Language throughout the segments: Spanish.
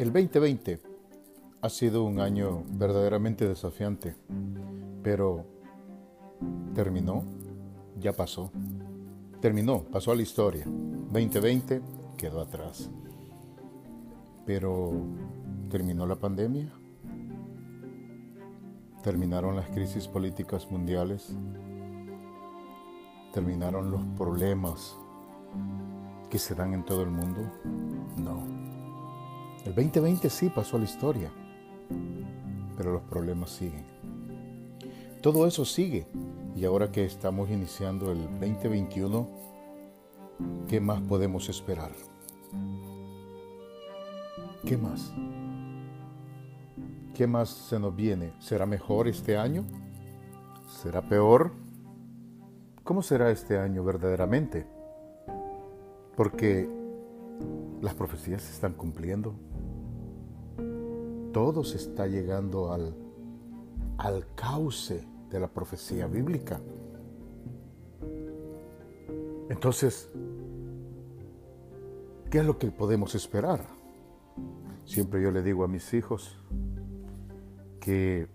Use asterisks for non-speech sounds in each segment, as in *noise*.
El 2020 ha sido un año verdaderamente desafiante, pero terminó, ya pasó. Terminó, pasó a la historia. 2020 quedó atrás. Pero terminó la pandemia, terminaron las crisis políticas mundiales, terminaron los problemas que se dan en todo el mundo. No. El 2020 sí pasó a la historia, pero los problemas siguen. Todo eso sigue. Y ahora que estamos iniciando el 2021, ¿qué más podemos esperar? ¿Qué más? ¿Qué más se nos viene? ¿Será mejor este año? ¿Será peor? ¿Cómo será este año verdaderamente? Porque las profecías se están cumpliendo todo se está llegando al, al cauce de la profecía bíblica. Entonces, ¿qué es lo que podemos esperar? Siempre yo le digo a mis hijos que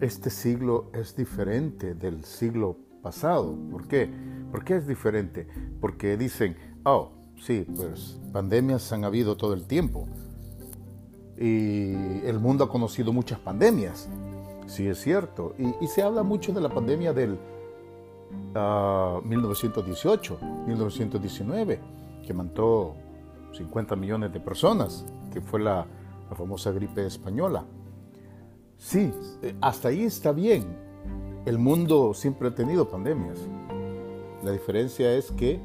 este siglo es diferente del siglo pasado. ¿Por qué? ¿Por qué es diferente? Porque dicen, oh, sí, pues pandemias han habido todo el tiempo y el mundo ha conocido muchas pandemias, sí es cierto, y, se habla mucho de la pandemia del 1918, ah, 1919, que mató 50 millones de personas, que fue la, la famosa gripe española. Sí, eh, hasta ahí está bien. El mundo siempre ha tenido pandemias. La diferencia es que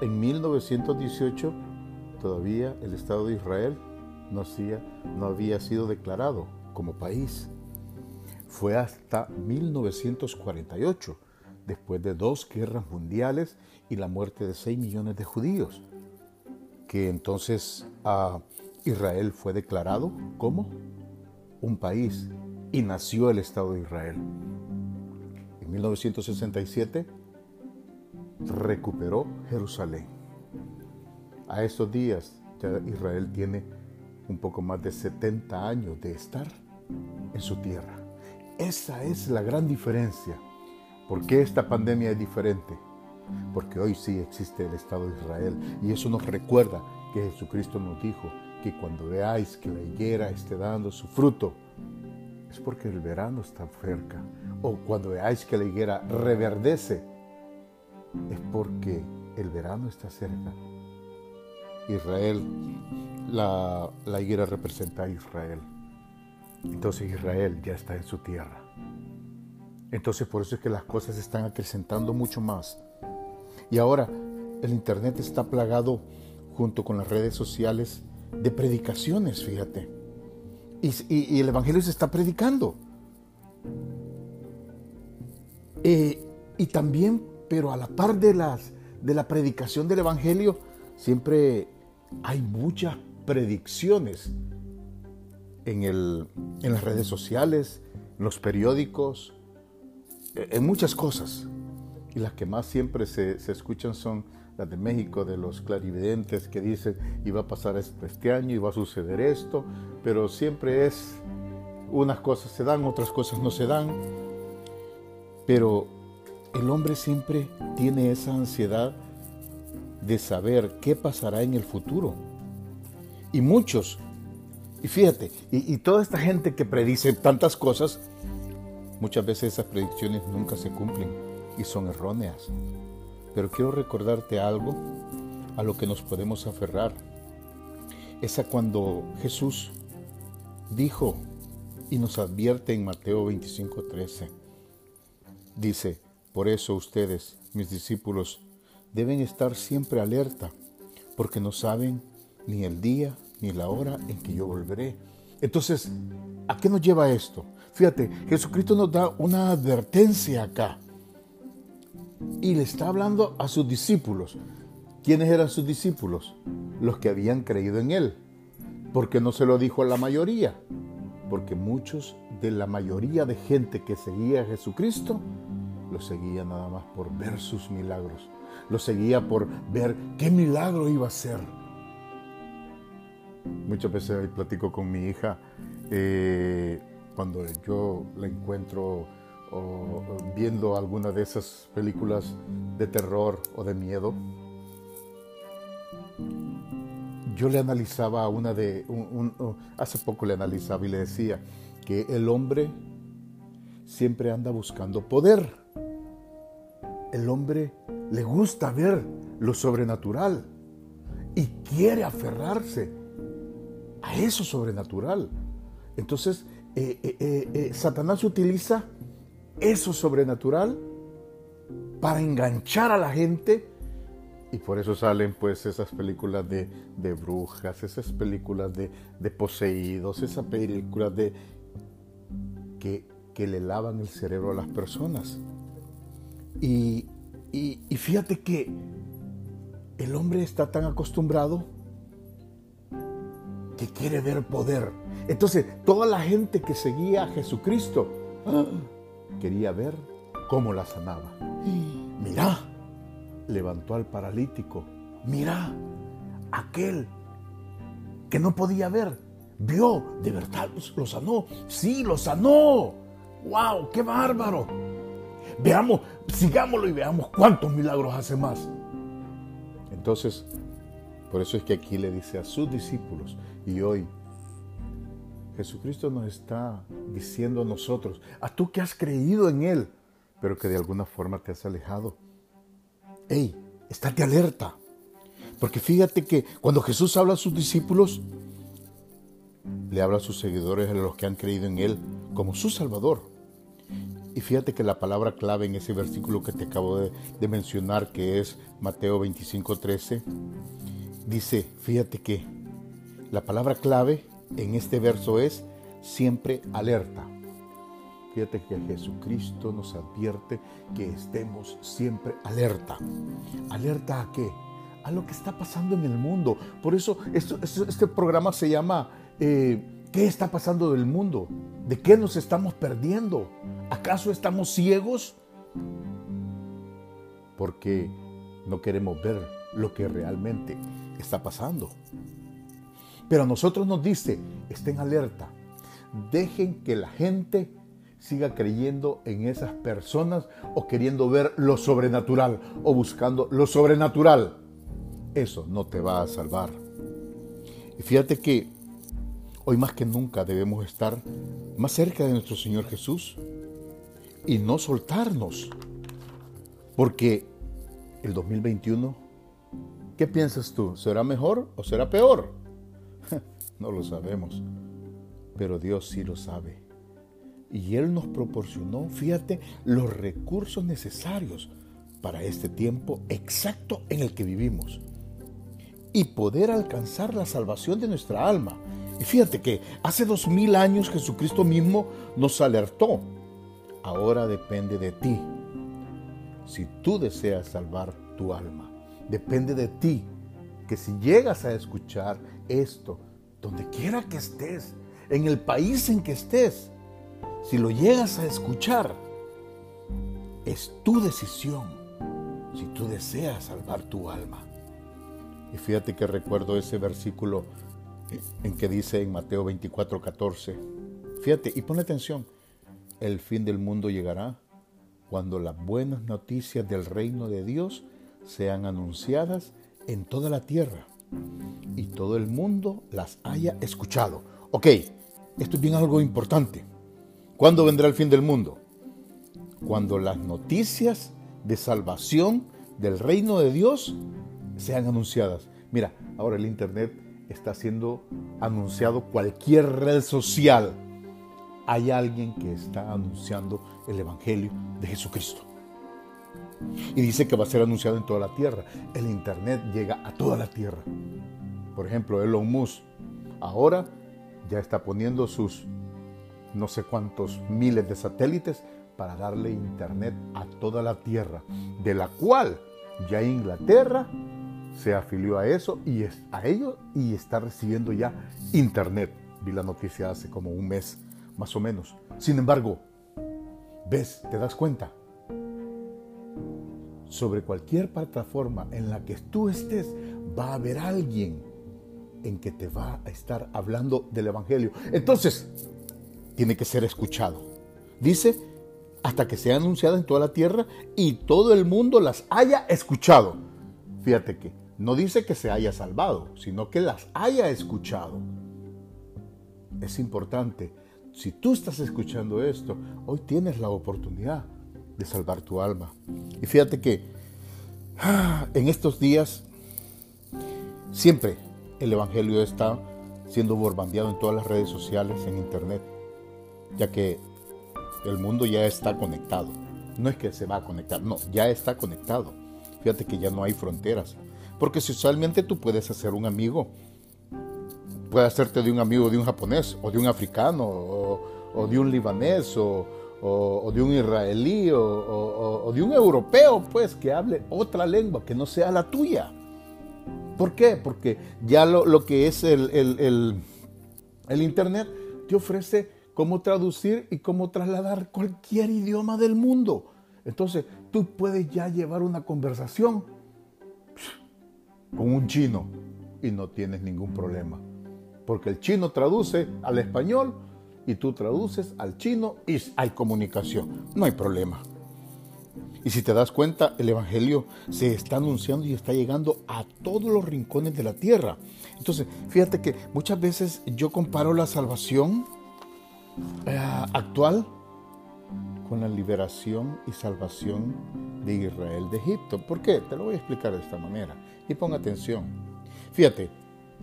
en 1918 todavía el Estado de Israel no, no había sido declarado como país. Fue hasta 1948, después de dos guerras mundiales y la muerte de 6 millones de judíos, que entonces Israel fue declarado como un país y nació el Estado de Israel. En 1967 recuperó Jerusalén. A estos días ya Israel tiene un poco más de 70 años de estar en su tierra. Esa es la gran diferencia. ¿Por qué esta pandemia es diferente? Porque hoy sí existe el Estado de Israel y eso nos recuerda que Jesucristo nos dijo que cuando veáis que la higuera esté dando su fruto, es porque el verano está cerca. O cuando veáis que la higuera reverdece, es porque el verano está cerca. Israel la, higuera representa a Israel. Entonces Israel ya está en su tierra. Entonces por eso es que las cosas están acrecentando mucho más. Y ahora el Internet está plagado junto con las redes sociales de predicaciones, fíjate. Y, el Evangelio se está predicando. Eh, y también, pero a la par de, las, de la predicación del Evangelio, siempre hay muchas predicciones en, las redes sociales, en los periódicos, en muchas cosas. Y las que más siempre se, escuchan son las de México, de los clarividentes que dicen, iba a pasar este año, iba a suceder esto, pero siempre es, unas cosas se dan, otras cosas no se dan. Pero el hombre siempre tiene esa ansiedad de saber qué pasará en el futuro. Y muchos, y fíjate, y, toda esta gente que predice tantas cosas, muchas veces esas predicciones nunca se cumplen y son erróneas. Pero quiero recordarte algo a lo que nos podemos aferrar. Es a cuando Jesús dijo y nos advierte en Mateo 25:13. Dice, por eso ustedes, mis discípulos, deben estar siempre alerta, porque no saben ni el día ni la hora en que yo volveré. Entonces, ¿a qué nos lleva esto? Fíjate, Jesucristo nos da una advertencia acá. Y le está hablando a sus discípulos. ¿Quiénes eran sus discípulos? Los que habían creído en Él. Porque no se lo dijo a la mayoría. Porque muchos de la mayoría de gente que seguía a Jesucristo, lo seguía nada más por ver sus milagros. Lo seguía por ver qué milagro iba a ser muchas veces platico con mi hija eh, cuando yo la encuentro viendo alguna de esas películas de terror o de miedo. Yo le analizaba a una de, hace poco le analizaba y le decía que el hombre siempre anda buscando poder. El hombre le gusta ver lo sobrenatural y quiere aferrarse a eso sobrenatural. Entonces, eh, eh, eh, Satanás utiliza eso sobrenatural para enganchar a la gente y por eso salen pues esas películas de, brujas, esas películas de, poseídos, esas películas de que, le lavan el cerebro a las personas. Y, y fíjate que el hombre está tan acostumbrado que quiere ver poder. Entonces, toda la gente que seguía a Jesucristo *gasps* quería ver cómo la sanaba. Mira, levantó al paralítico. Mira, aquel que no podía ver, vio, de verdad lo sanó. Sí, lo sanó. ¡Wow! ¡Qué bárbaro! Veamos, sigámoslo y veamos cuántos milagros hace más. Entonces, por eso es que aquí le dice a sus discípulos, y hoy Jesucristo nos está diciendo a nosotros, a tú que has creído en Él, pero que de alguna forma te has alejado. ¡Ey! Estate alerta. Porque fíjate que cuando Jesús habla a sus discípulos, le habla a sus seguidores, a los que han creído en Él, como su Salvador. Y fíjate que la palabra clave en ese versículo que te acabo de, mencionar, que es Mateo 25, 13, dice, fíjate que la palabra clave en este verso es siempre alerta. Fíjate que Jesucristo nos advierte que estemos siempre alerta. ¿Alerta a qué? A lo que está pasando en el mundo. Por eso este programa se llama eh, ¿Qué está pasando del mundo? ¿De qué nos estamos perdiendo? ¿Acaso estamos ciegos? Porque no queremos ver lo que realmente está pasando. Pero a nosotros nos dice, estén alerta, dejen que la gente siga creyendo en esas personas o queriendo ver lo sobrenatural o buscando lo sobrenatural. Eso no te va a salvar. Y fíjate que hoy más que nunca debemos estar más cerca de nuestro Señor Jesús y no soltarnos. Porque el 2021, ¿qué piensas tú? ¿Será mejor o será peor? *laughs* No lo sabemos, pero Dios sí lo sabe. Y Él nos proporcionó, fíjate, los recursos necesarios para este tiempo exacto en el que vivimos y poder alcanzar la salvación de nuestra alma. Y fíjate que hace dos mil años Jesucristo mismo nos alertó. Ahora depende de ti. Si tú deseas salvar tu alma, depende de ti que si llegas a escuchar esto, donde quiera que estés, en el país en que estés, si lo llegas a escuchar, es tu decisión si tú deseas salvar tu alma. Y fíjate que recuerdo ese versículo en que dice en Mateo 24, 14. Fíjate y pone atención. El fin del mundo llegará cuando las buenas noticias del reino de Dios sean anunciadas en toda la tierra y todo el mundo las haya escuchado. Ok, esto es bien algo importante. ¿Cuándo vendrá el fin del mundo? Cuando las noticias de salvación del reino de Dios sean anunciadas. Mira, ahora el Internet está siendo anunciado cualquier red social. Hay alguien que está anunciando el Evangelio de Jesucristo. Y dice que va a ser anunciado en toda la tierra. El Internet llega a toda la tierra. Por ejemplo, Elon Musk ahora ya está poniendo sus no sé cuántos miles de satélites para darle Internet a toda la tierra, de la cual ya Inglaterra se afilió a eso y es, a ello y está recibiendo ya Internet. Vi la noticia hace como un mes, más o menos. Sin embargo, ves, te das cuenta, sobre cualquier plataforma en la que tú estés, va a haber alguien en que te va a estar hablando del Evangelio. Entonces, tiene que ser escuchado. Dice, hasta que sea anunciada en toda la tierra y todo el mundo las haya escuchado. Fíjate que no dice que se haya salvado, sino que las haya escuchado. Es importante. Si tú estás escuchando esto, hoy tienes la oportunidad de salvar tu alma. Y fíjate que *sighs* en estos días siempre el Evangelio está siendo bombardeado en todas las redes sociales, en Internet, ya que el mundo ya está conectado. No es que se va a conectar, no, ya está conectado. Fíjate que ya no hay fronteras. Porque socialmente tú puedes hacer un amigo, puedes hacerte de un amigo de un japonés, o de un africano, o, de un libanés, o, de un israelí, o, de un europeo, pues, que hable otra lengua que no sea la tuya. ¿Por qué? Porque ya lo, que es el, el Internet te ofrece cómo traducir y cómo trasladar cualquier idioma del mundo. Entonces, tú puedes ya llevar una conversación con un chino y no tienes ningún problema. Porque el chino traduce al español y tú traduces al chino y hay comunicación. No hay problema. Y si te das cuenta, el Evangelio se está anunciando y está llegando a todos los rincones de la tierra. Entonces, fíjate que muchas veces yo comparo la salvación eh, actual con la liberación y salvación de Israel de Egipto. ¿Por qué? Te lo voy a explicar de esta manera. Y pon atención. Fíjate,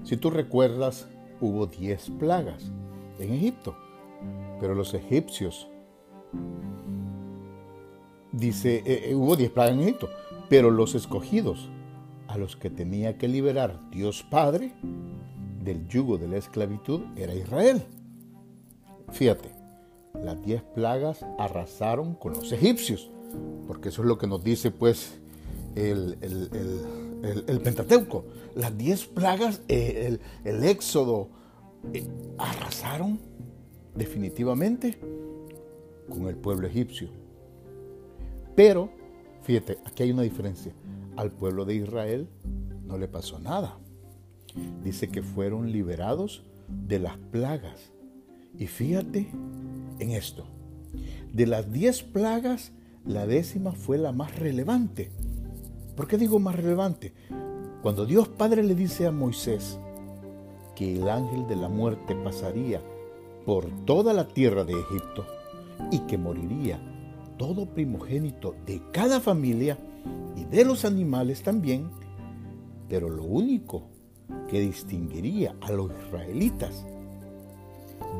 si tú recuerdas, hubo diez plagas en Egipto, pero los egipcios, dice, eh, eh, hubo diez plagas en Egipto, pero los escogidos, a los que tenía que liberar Dios Padre del yugo de la esclavitud, era Israel. Fíjate, las diez plagas arrasaron con los egipcios, porque eso es lo que nos dice pues el, Pentateuco. Las diez plagas, eh, el, éxodo, eh, arrasaron definitivamente con el pueblo egipcio. Pero, fíjate, aquí hay una diferencia. Al pueblo de Israel no le pasó nada. Dice que fueron liberados de las plagas y fíjate en esto. De las diez plagas, la décima fue la más relevante. ¿Por qué digo más relevante? Cuando Dios Padre le dice a Moisés que el ángel de la muerte pasaría por toda la tierra de Egipto y que moriría todo primogénito de cada familia y de los animales también, pero lo único que distinguiría a los israelitas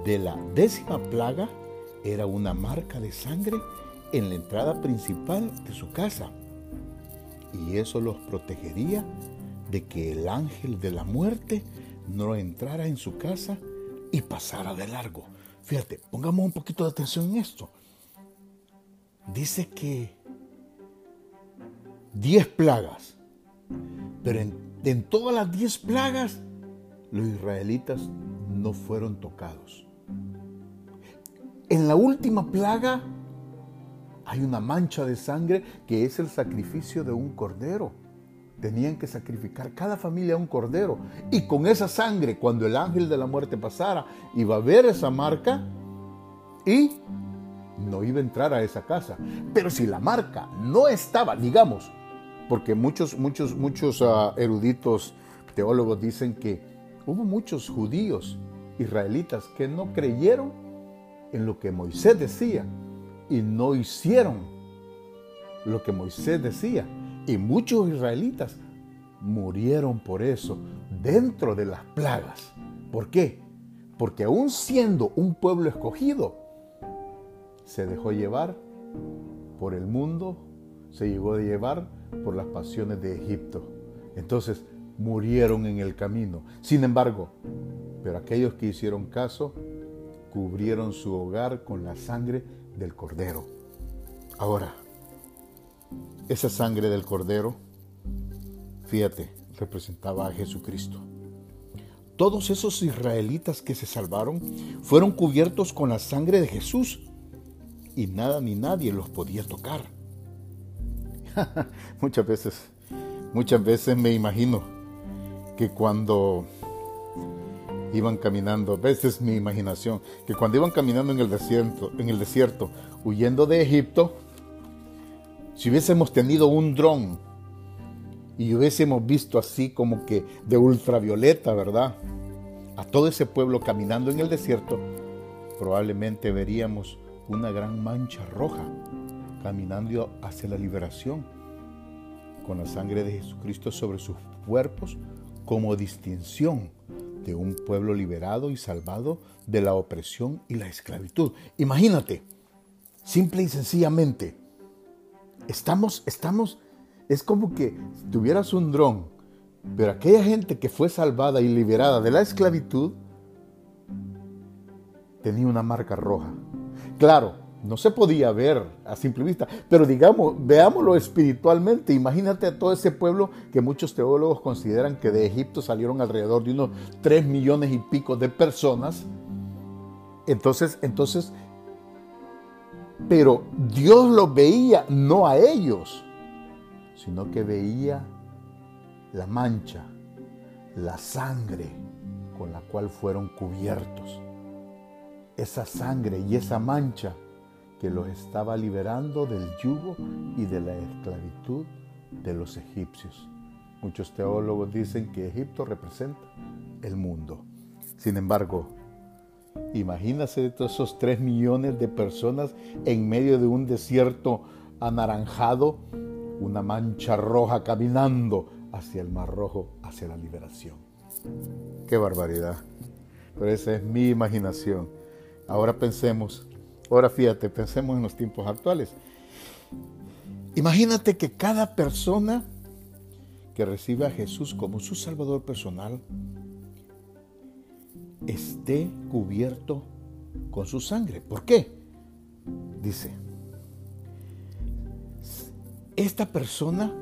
de la décima plaga era una marca de sangre en la entrada principal de su casa. Y eso los protegería de que el ángel de la muerte no entrara en su casa y pasara de largo. Fíjate, pongamos un poquito de atención en esto. Dice que diez plagas, pero en, en todas las diez plagas los israelitas no fueron tocados. En la última plaga hay una mancha de sangre que es el sacrificio de un cordero. Tenían que sacrificar cada familia un cordero. Y con esa sangre, cuando el ángel de la muerte pasara, iba a ver esa marca y no iba a entrar a esa casa. Pero si la marca no estaba, digamos, porque muchos, muchos, muchos ah, eruditos teólogos dicen que hubo muchos judíos israelitas que no creyeron en lo que Moisés decía y no hicieron lo que Moisés decía. Y muchos israelitas murieron por eso dentro de las plagas. ¿Por qué? Porque aún siendo un pueblo escogido, se dejó llevar por el mundo, se llegó a llevar por las pasiones de Egipto. Entonces murieron en el camino. Sin embargo, pero aquellos que hicieron caso cubrieron su hogar con la sangre del cordero. Ahora, esa sangre del cordero, fíjate, representaba a Jesucristo. Todos esos israelitas que se salvaron fueron cubiertos con la sangre de Jesús y nada ni nadie los podía tocar. *laughs* muchas veces, muchas veces me imagino que cuando iban caminando, esa es mi imaginación, que cuando iban caminando en el desierto, en el desierto, huyendo de Egipto, si hubiésemos tenido un dron y hubiésemos visto así como que de ultravioleta, ¿verdad? A todo ese pueblo caminando en el desierto, probablemente veríamos una gran mancha roja caminando hacia la liberación, con la sangre de Jesucristo sobre sus cuerpos como distinción de un pueblo liberado y salvado de la opresión y la esclavitud. Imagínate, simple y sencillamente, estamos, estamos, es como que tuvieras un dron, pero aquella gente que fue salvada y liberada de la esclavitud tenía una marca roja. Claro, no se podía ver a simple vista, pero digamos, veámoslo espiritualmente. Imagínate a todo ese pueblo que muchos teólogos consideran que de Egipto salieron alrededor de unos 3 millones y pico de personas. Entonces, entonces, pero Dios los veía no a ellos, sino que veía la mancha, la sangre con la cual fueron cubiertos. Esa sangre y esa mancha que los estaba liberando del yugo y de la esclavitud de los egipcios. Muchos teólogos dicen que Egipto representa el mundo. Sin embargo, imagínase esos tres millones de personas en medio de un desierto anaranjado, una mancha roja caminando hacia el mar rojo, hacia la liberación. Qué barbaridad. Pero esa es mi imaginación. Ahora pensemos Ahora fíjate, pensemos en los tiempos actuales. Imagínate que cada persona que recibe a Jesús como su Salvador personal esté cubierto con su sangre. ¿Por qué? Dice, esta persona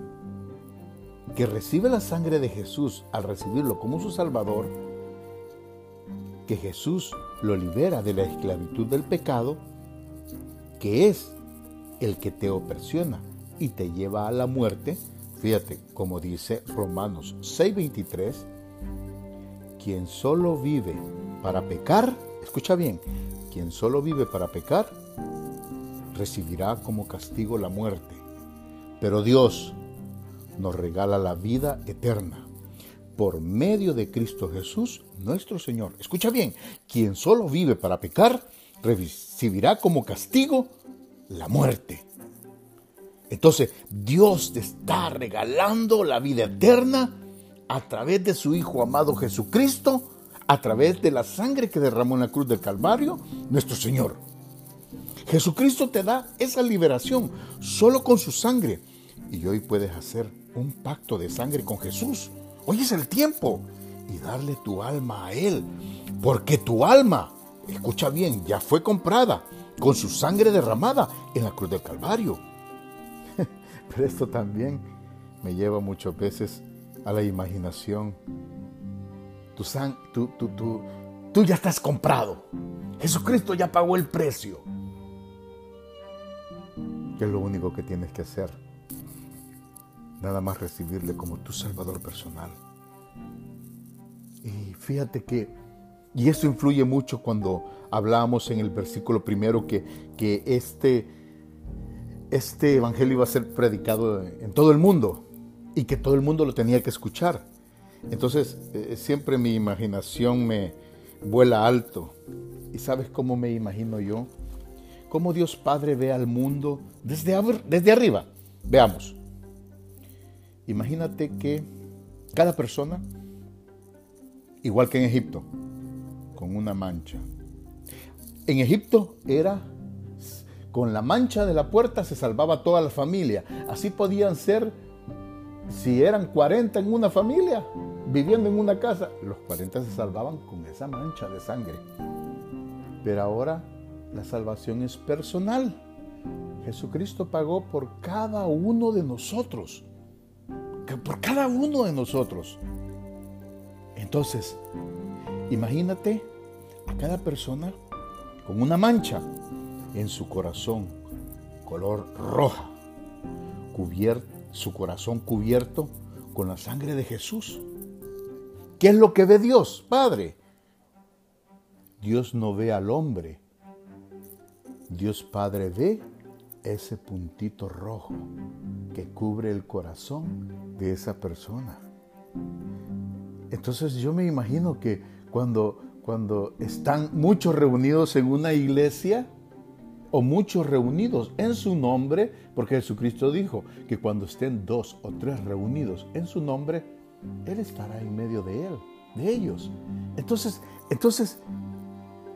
que recibe la sangre de Jesús al recibirlo como su Salvador, que Jesús lo libera de la esclavitud del pecado, que es el que te opresiona y te lleva a la muerte, fíjate, como dice Romanos 6:23, quien solo vive para pecar, escucha bien, quien solo vive para pecar, recibirá como castigo la muerte. Pero Dios nos regala la vida eterna por medio de Cristo Jesús, nuestro Señor. Escucha bien, quien solo vive para pecar, recibirá como castigo la muerte. Entonces, Dios te está regalando la vida eterna a través de su Hijo amado Jesucristo, a través de la sangre que derramó en la cruz del Calvario, nuestro Señor. Jesucristo te da esa liberación solo con su sangre. Y hoy puedes hacer un pacto de sangre con Jesús. Hoy es el tiempo. Y darle tu alma a Él. Porque tu alma escucha bien, ya fue comprada con su sangre derramada en la cruz del Calvario. *laughs* Pero esto también me lleva muchas veces a la imaginación. Tú, tú, tú, tú ya estás comprado. Jesucristo ya pagó el precio. ¿Qué es lo único que tienes que hacer? Nada más recibirle como tu Salvador personal. Y fíjate que y eso influye mucho cuando hablamos en el versículo primero que, que este, este evangelio iba a ser predicado en todo el mundo y que todo el mundo lo tenía que escuchar. Entonces, eh, siempre mi imaginación me vuela alto. ¿Y sabes cómo me imagino yo? Cómo Dios Padre ve al mundo desde, desde arriba. Veamos. Imagínate que cada persona, igual que en Egipto, con una mancha. En Egipto era con la mancha de la puerta se salvaba toda la familia. Así podían ser, si eran 40 en una familia, viviendo en una casa, los 40 se salvaban con esa mancha de sangre. Pero ahora la salvación es personal. Jesucristo pagó por cada uno de nosotros. Por cada uno de nosotros. Entonces, imagínate a cada persona con una mancha en su corazón, color roja, cubierto, su corazón cubierto con la sangre de Jesús. ¿Qué es lo que ve Dios, Padre? Dios no ve al hombre. Dios Padre ve ese puntito rojo que cubre el corazón de esa persona. Entonces yo me imagino que cuando, cuando están muchos reunidos en una iglesia, o muchos reunidos en su nombre, porque Jesucristo dijo que cuando estén dos o tres reunidos en su nombre, Él estará en medio de él, de ellos. Entonces, entonces,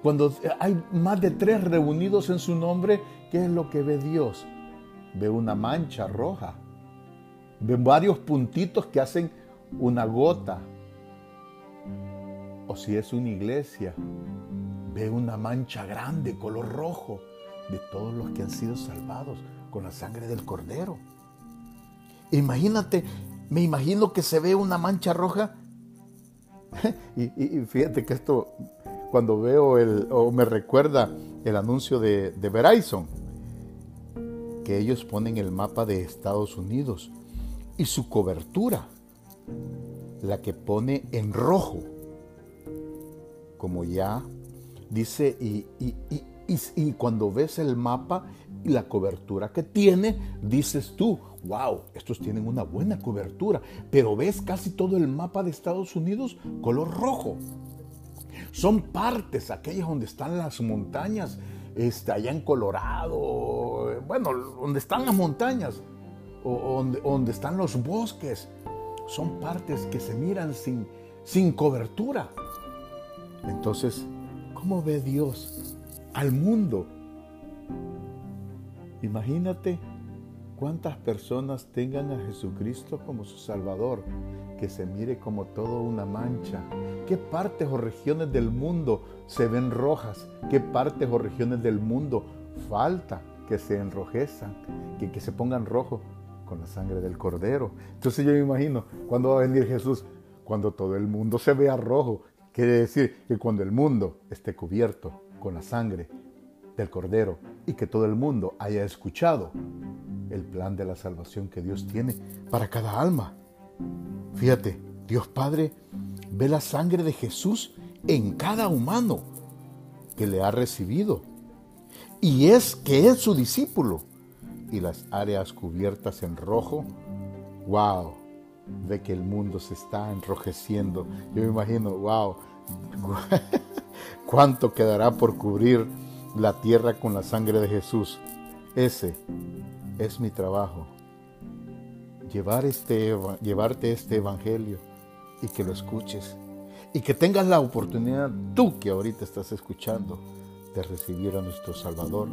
cuando hay más de tres reunidos en su nombre, ¿qué es lo que ve Dios? Ve una mancha roja, ve varios puntitos que hacen una gota. O si es una iglesia, ve una mancha grande, color rojo de todos los que han sido salvados con la sangre del cordero. Imagínate, me imagino que se ve una mancha roja. *laughs* y, fíjate que esto, cuando veo el, o me recuerda el anuncio de, de Verizon, que ellos ponen el mapa de Estados Unidos y su cobertura, la que pone en rojo, como ya dice, y, y, cuando ves el mapa y la cobertura que tiene, dices tú, wow, estos tienen una buena cobertura, pero ves casi todo el mapa de Estados Unidos color rojo. Son partes, aquellas donde están las montañas, este, allá en Colorado, bueno, donde están las montañas, o donde, donde están los bosques, son partes que se miran sin, sin cobertura. Entonces, ¿cómo ve Dios al mundo. Imagínate cuántas personas tengan a Jesucristo como su Salvador, que se mire como todo una mancha. ¿Qué partes o regiones del mundo se ven rojas? ¿Qué partes o regiones del mundo falta que se enrojezan, que, que se pongan rojo con la sangre del Cordero? Entonces yo me imagino, cuando va a venir Jesús? Cuando todo el mundo se vea rojo. Quiere decir que cuando el mundo esté cubierto con la sangre del Cordero y que todo el mundo haya escuchado el plan de la salvación que Dios tiene para cada alma. Fíjate, Dios Padre ve la sangre de Jesús en cada humano que le ha recibido. Y es que es su discípulo. Y las áreas cubiertas en rojo, wow, ve que el mundo se está enrojeciendo. Yo me imagino, wow, *laughs* ¿Cuánto quedará por cubrir la tierra con la sangre de Jesús? Ese es mi trabajo. Llevar este, llevarte este evangelio y que lo escuches. Y que tengas la oportunidad, tú que ahorita estás escuchando, de recibir a nuestro Salvador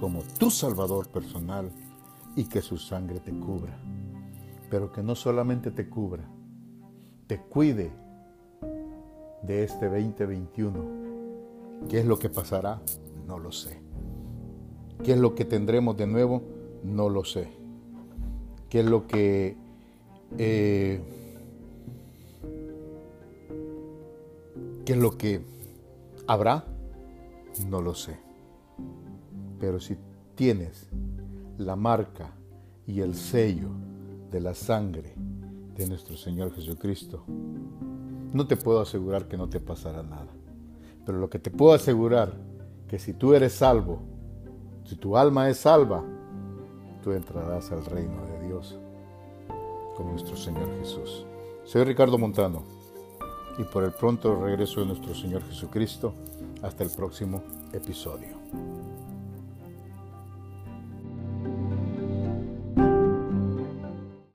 como tu Salvador personal y que su sangre te cubra. Pero que no solamente te cubra, te cuide de este 2021 ¿Qué es lo que pasará? No lo sé. ¿Qué es lo que tendremos de nuevo? No lo sé. ¿Qué es lo que... Eh, ¿Qué es lo que habrá? No lo sé. Pero si tienes la marca y el sello la sangre de nuestro Señor Jesucristo, no te puedo asegurar que no te pasará nada. Pero lo que te puedo asegurar, que si tú eres salvo, si tu alma es salva, tú entrarás al reino de Dios con nuestro Señor Jesús. Soy Ricardo Montano y por el pronto regreso de nuestro Señor Jesucristo. Hasta el próximo episodio.